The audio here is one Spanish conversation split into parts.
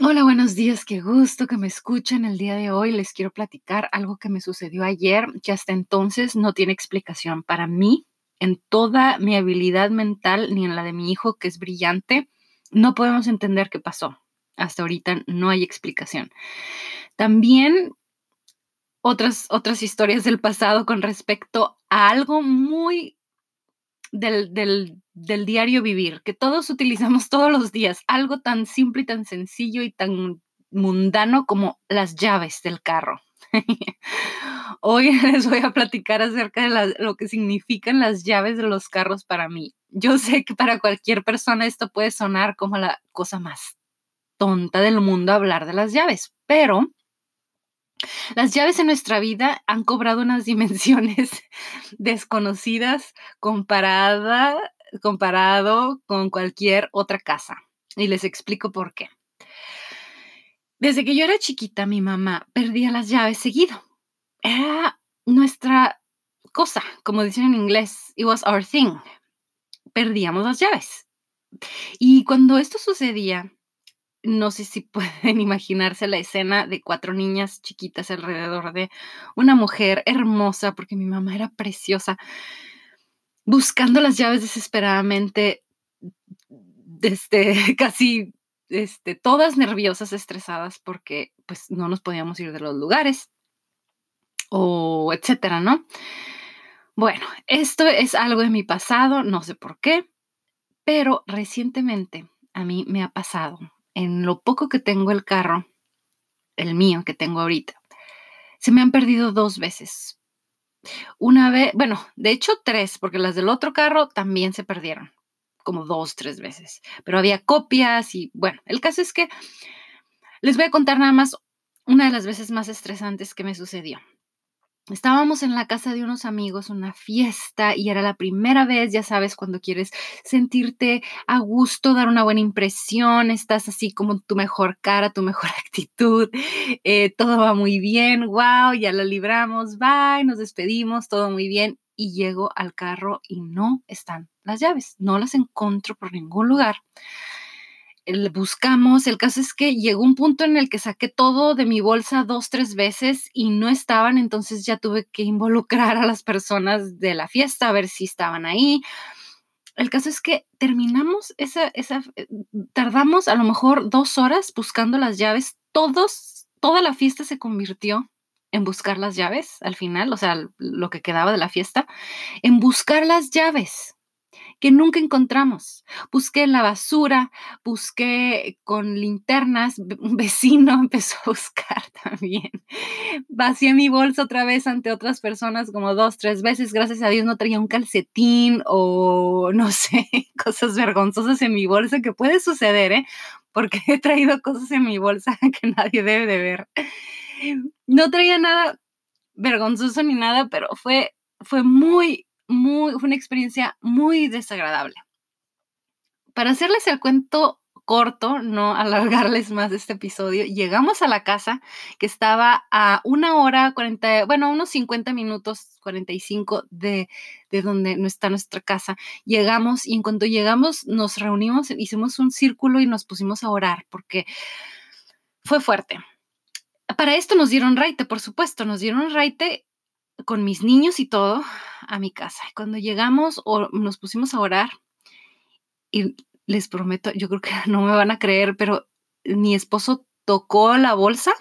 Hola, buenos días, qué gusto que me escuchen el día de hoy. Les quiero platicar algo que me sucedió ayer que hasta entonces no tiene explicación para mí. En toda mi habilidad mental, ni en la de mi hijo, que es brillante, no podemos entender qué pasó. Hasta ahorita no hay explicación. También otras, otras historias del pasado con respecto a algo muy del, del, del, diario vivir, que todos utilizamos todos los días, algo tan simple y tan sencillo y tan mundano como las llaves del carro. Hoy les voy a platicar acerca de lo que significan las llaves de los carros para mí. Yo sé que para cualquier persona esto puede sonar como la cosa más tonta del mundo hablar de las llaves, pero las llaves en nuestra vida han cobrado unas dimensiones desconocidas comparada, comparado con cualquier otra casa. Y les explico por qué. Desde que yo era chiquita, mi mamá perdía las llaves seguido. Era nuestra cosa, como dicen en inglés, it was our thing. Perdíamos las llaves. Y cuando esto sucedía, no sé si pueden imaginarse la escena de cuatro niñas chiquitas alrededor de una mujer hermosa, porque mi mamá era preciosa, buscando las llaves desesperadamente, desde casi este, todas nerviosas, estresadas, porque pues no nos podíamos ir de los lugares o etcétera, ¿no? Bueno, esto es algo de mi pasado, no sé por qué, pero recientemente a mí me ha pasado en lo poco que tengo el carro, el mío que tengo ahorita, se me han perdido dos veces. Una vez, bueno, de hecho tres, porque las del otro carro también se perdieron, como dos, tres veces. Pero había copias y bueno, el caso es que les voy a contar nada más una de las veces más estresantes que me sucedió. Estábamos en la casa de unos amigos, una fiesta, y era la primera vez, ya sabes, cuando quieres sentirte a gusto, dar una buena impresión, estás así como tu mejor cara, tu mejor actitud, eh, todo va muy bien, wow, ya la libramos, bye, nos despedimos, todo muy bien, y llego al carro y no están las llaves, no las encuentro por ningún lugar buscamos, el caso es que llegó un punto en el que saqué todo de mi bolsa dos, tres veces y no estaban, entonces ya tuve que involucrar a las personas de la fiesta a ver si estaban ahí. El caso es que terminamos esa, esa, eh, tardamos a lo mejor dos horas buscando las llaves, todos, toda la fiesta se convirtió en buscar las llaves al final, o sea, lo que quedaba de la fiesta, en buscar las llaves que nunca encontramos. Busqué en la basura, busqué con linternas, un vecino empezó a buscar también. Vacié mi bolsa otra vez ante otras personas como dos, tres veces. Gracias a Dios no traía un calcetín o no sé, cosas vergonzosas en mi bolsa que puede suceder, ¿eh? Porque he traído cosas en mi bolsa que nadie debe de ver. No traía nada vergonzoso ni nada, pero fue, fue muy, muy, fue una experiencia muy desagradable. Para hacerles el cuento corto, no alargarles más este episodio, llegamos a la casa que estaba a una hora 40, bueno, unos 50 minutos, 45 de, de donde está nuestra casa. Llegamos y en cuanto llegamos nos reunimos, hicimos un círculo y nos pusimos a orar porque fue fuerte. Para esto nos dieron raite, por supuesto, nos dieron raite con mis niños y todo a mi casa. Cuando llegamos o nos pusimos a orar y les prometo, yo creo que no me van a creer, pero mi esposo tocó la bolsa,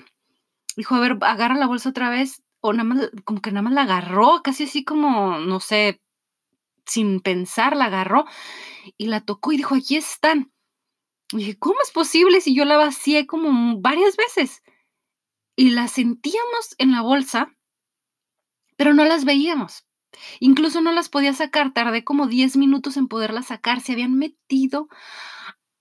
dijo, a ver, agarra la bolsa otra vez, o nada más, como que nada más la agarró, casi así como, no sé, sin pensar, la agarró y la tocó y dijo, aquí están. Y dije, ¿cómo es posible si yo la vacié como varias veces? Y la sentíamos en la bolsa pero no las veíamos. Incluso no las podía sacar, tardé como 10 minutos en poderlas sacar, se habían metido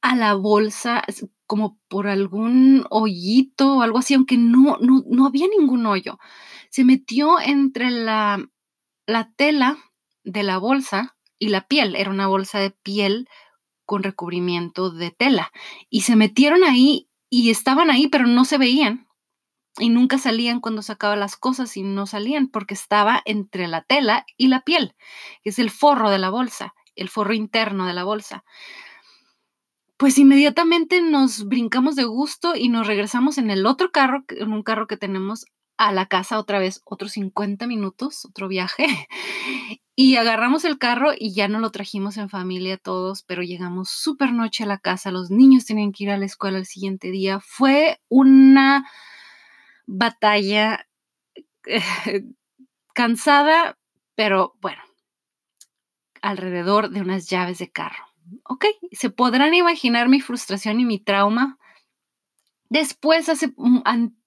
a la bolsa como por algún hoyito o algo así, aunque no, no, no había ningún hoyo. Se metió entre la, la tela de la bolsa y la piel, era una bolsa de piel con recubrimiento de tela, y se metieron ahí y estaban ahí, pero no se veían y nunca salían cuando sacaba las cosas y no salían porque estaba entre la tela y la piel, que es el forro de la bolsa, el forro interno de la bolsa. pues inmediatamente nos brincamos de gusto y nos regresamos en el otro carro, en un carro que tenemos a la casa otra vez, otros 50 minutos, otro viaje. Y agarramos el carro y ya no lo trajimos en familia todos, pero llegamos súper noche a la casa, los niños tenían que ir a la escuela el siguiente día. Fue una batalla cansada, pero bueno, alrededor de unas llaves de carro. Ok, se podrán imaginar mi frustración y mi trauma Después, hace,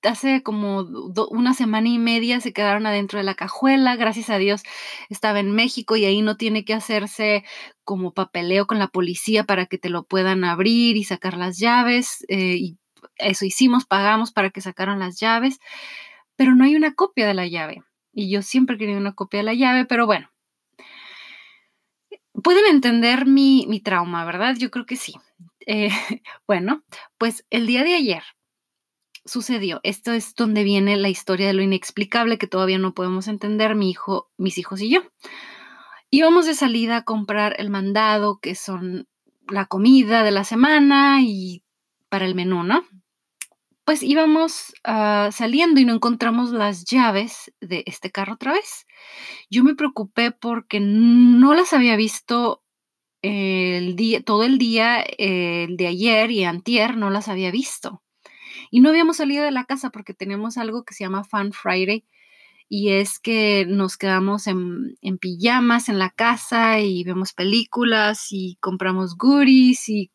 hace como una semana y media, se quedaron adentro de la cajuela. Gracias a Dios estaba en México y ahí no tiene que hacerse como papeleo con la policía para que te lo puedan abrir y sacar las llaves. Eh, y eso hicimos, pagamos para que sacaran las llaves, pero no hay una copia de la llave. Y yo siempre quería una copia de la llave, pero bueno. Pueden entender mi, mi trauma, ¿verdad? Yo creo que sí. Eh, bueno, pues el día de ayer sucedió. Esto es donde viene la historia de lo inexplicable que todavía no podemos entender mi hijo, mis hijos y yo. Íbamos de salida a comprar el mandado, que son la comida de la semana y para el menú, ¿no? Pues íbamos ah, saliendo y no encontramos las llaves de este carro otra vez. Yo me preocupé porque no las había visto el día, todo el día, el de ayer y antier, no las había visto. Y no habíamos salido de la casa porque tenemos algo que se llama Fun Friday y es que nos quedamos en, en, pijamas en la casa y vemos películas y compramos goodies y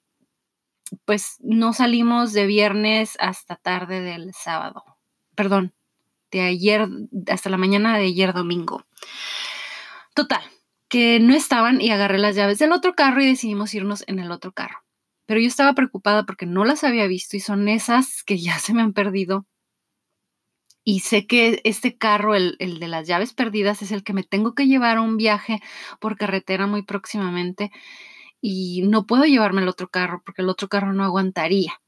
pues no salimos de viernes hasta tarde del sábado. Perdón, de ayer hasta la mañana de ayer domingo. Total, que no estaban y agarré las llaves del otro carro y decidimos irnos en el otro carro. Pero yo estaba preocupada porque no las había visto y son esas que ya se me han perdido. Y sé que este carro, el, el de las llaves perdidas, es el que me tengo que llevar a un viaje por carretera muy próximamente. Y no puedo llevarme el otro carro porque el otro carro no aguantaría.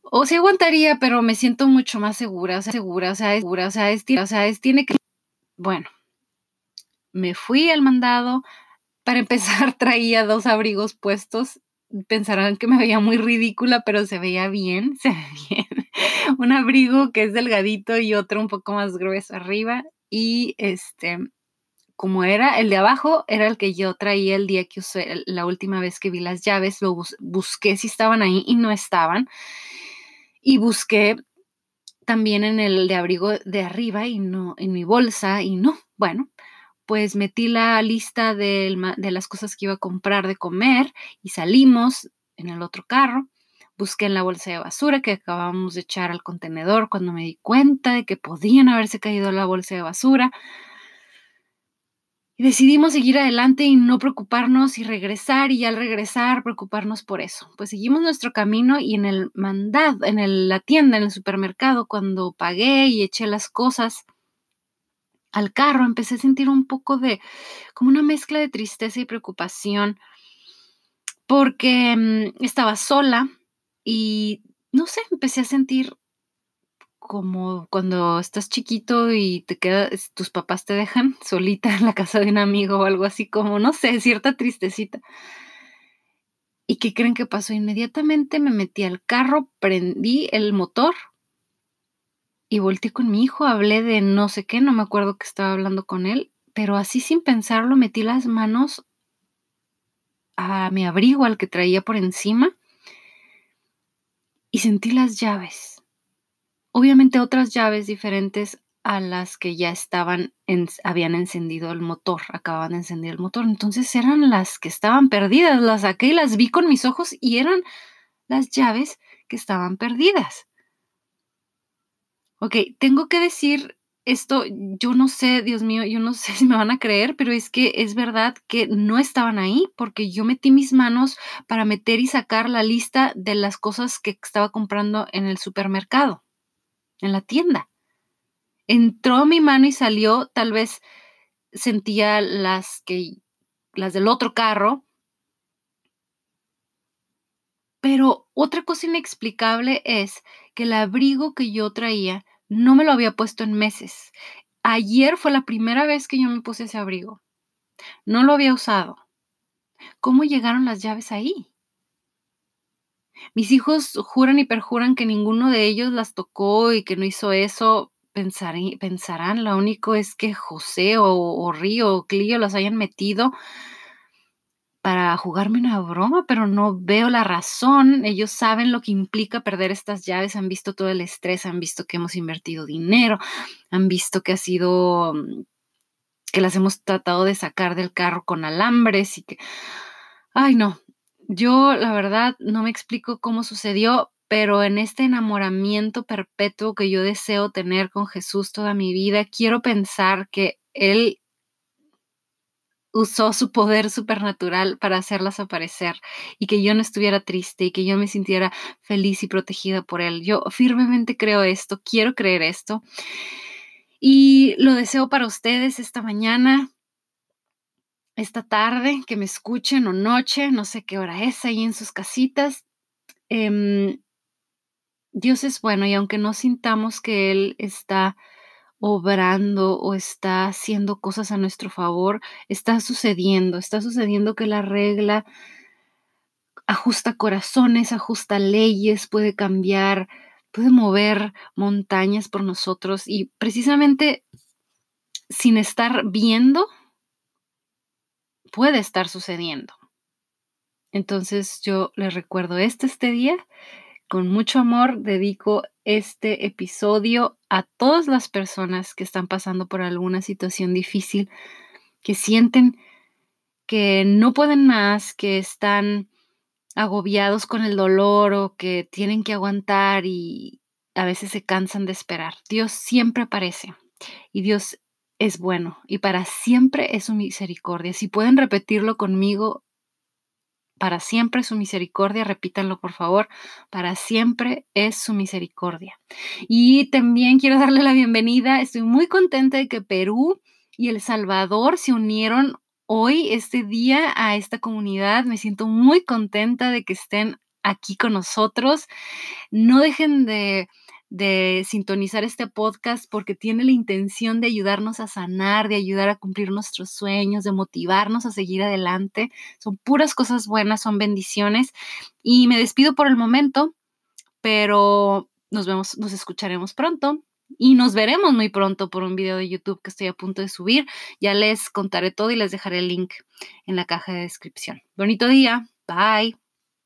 O sí aguantaría, pero me siento mucho más segura, o segura, o sea, es segura, o sea, es, o sea, es, tiene que... Bueno, me fui al mandado. Para empezar, traía dos abrigos puestos pensarán que me veía muy ridícula, pero se veía bien, se ve bien. un abrigo que es delgadito y otro un poco más grueso arriba. Y este, como era el de abajo, era el que yo traía el día que usé, la última vez que vi las llaves, lo busqué si estaban ahí y no estaban. Y busqué también en el de abrigo de arriba y no, en mi bolsa y no. Bueno, pues metí la lista de, las cosas que iba a comprar de comer y salimos en el otro carro. Busqué en la bolsa de basura que acabamos de echar al contenedor cuando me di cuenta de que podían haberse caído la bolsa de basura. Y decidimos seguir adelante y no preocuparnos y regresar y al regresar preocuparnos por eso. Pues seguimos nuestro camino y en el mandado, en la tienda, en el supermercado, cuando pagué y eché las cosas, al carro, empecé a sentir un poco de, como una mezcla de tristeza y preocupación, porque mm, estaba sola y, no sé, empecé a sentir como cuando estás chiquito y te quedas, tus papás te dejan solita en la casa de un amigo o algo así como, no sé, cierta tristecita. ¿Y qué creen que pasó? Inmediatamente me metí al carro, prendí el motor y volteé con mi hijo, hablé de no sé qué, no me acuerdo que estaba hablando con él, pero así sin pensarlo metí las manos a mi abrigo, al que traía por encima, y sentí las llaves. Obviamente otras llaves diferentes a las que ya estaban, habían encendido el motor, acababan de encender el motor. Entonces eran las que estaban perdidas, las saqué y las vi con mis ojos y eran las llaves que estaban perdidas. Ok, tengo que decir esto, yo no sé, Dios mío, yo no sé si me van a creer, pero es que es verdad que no estaban ahí porque yo metí mis manos para meter y sacar la lista de las cosas que estaba comprando en el supermercado, en la tienda. Entró mi mano y salió, tal vez sentía las que las del otro carro. Pero otra cosa inexplicable es que el abrigo que yo traía no me lo había puesto en meses. Ayer fue la primera vez que yo me puse ese abrigo. No lo había usado. ¿Cómo llegaron las llaves ahí? Mis hijos juran y perjuran que ninguno de ellos las tocó y que no hizo eso. pensarán, lo único es que José o, o Río o Clio los hayan metido para jugarme una broma, pero no veo la razón. Ellos saben lo que implica perder estas llaves, han visto todo el estrés, han visto que hemos invertido dinero, han visto que ha sido mm, que las hemos tratado de sacar del carro con alambres y que, ay no, yo la verdad no me explico cómo sucedió, pero en este enamoramiento perpetuo que yo deseo tener con Jesús toda mi vida, quiero pensar que Él usó su poder supernatural para hacerlas aparecer y que yo no estuviera triste y que yo me sintiera feliz y protegida por él. Yo firmemente creo esto, quiero creer esto y lo deseo para ustedes esta mañana, esta tarde, que me escuchen o noche, no sé qué hora es ahí en sus casitas. Em, Dios es bueno y aunque no sintamos que Él está obrando o está haciendo cosas a nuestro favor, está sucediendo, está sucediendo que la regla ajusta corazones, ajusta leyes, puede cambiar, puede mover montañas por nosotros y precisamente sin estar viendo, puede estar sucediendo. Entonces yo les recuerdo este, este día con mucho amor dedico este episodio a todas las personas que están pasando por alguna situación difícil, que sienten que no pueden más, que están agobiados con el dolor o que tienen que aguantar y a veces se cansan de esperar. Dios siempre aparece y Dios es bueno y para siempre es su misericordia. Si pueden repetirlo conmigo, para siempre su misericordia, repítanlo por favor, para siempre es su misericordia. Y también quiero darle la bienvenida, estoy muy contenta de que Perú y El Salvador se unieron hoy, este día, a esta comunidad. Me siento muy contenta de que estén aquí con nosotros. No dejen de de sintonizar este podcast porque tiene la intención de ayudarnos a sanar, de ayudar a cumplir nuestros sueños, de motivarnos a seguir adelante. Son puras cosas buenas, son bendiciones. Y me despido por el momento, pero nos vemos, nos escucharemos pronto. Y nos veremos muy pronto por un video de YouTube que estoy a punto de subir. Ya les contaré todo y les dejaré el link en la caja de descripción. Bonito día. Bye.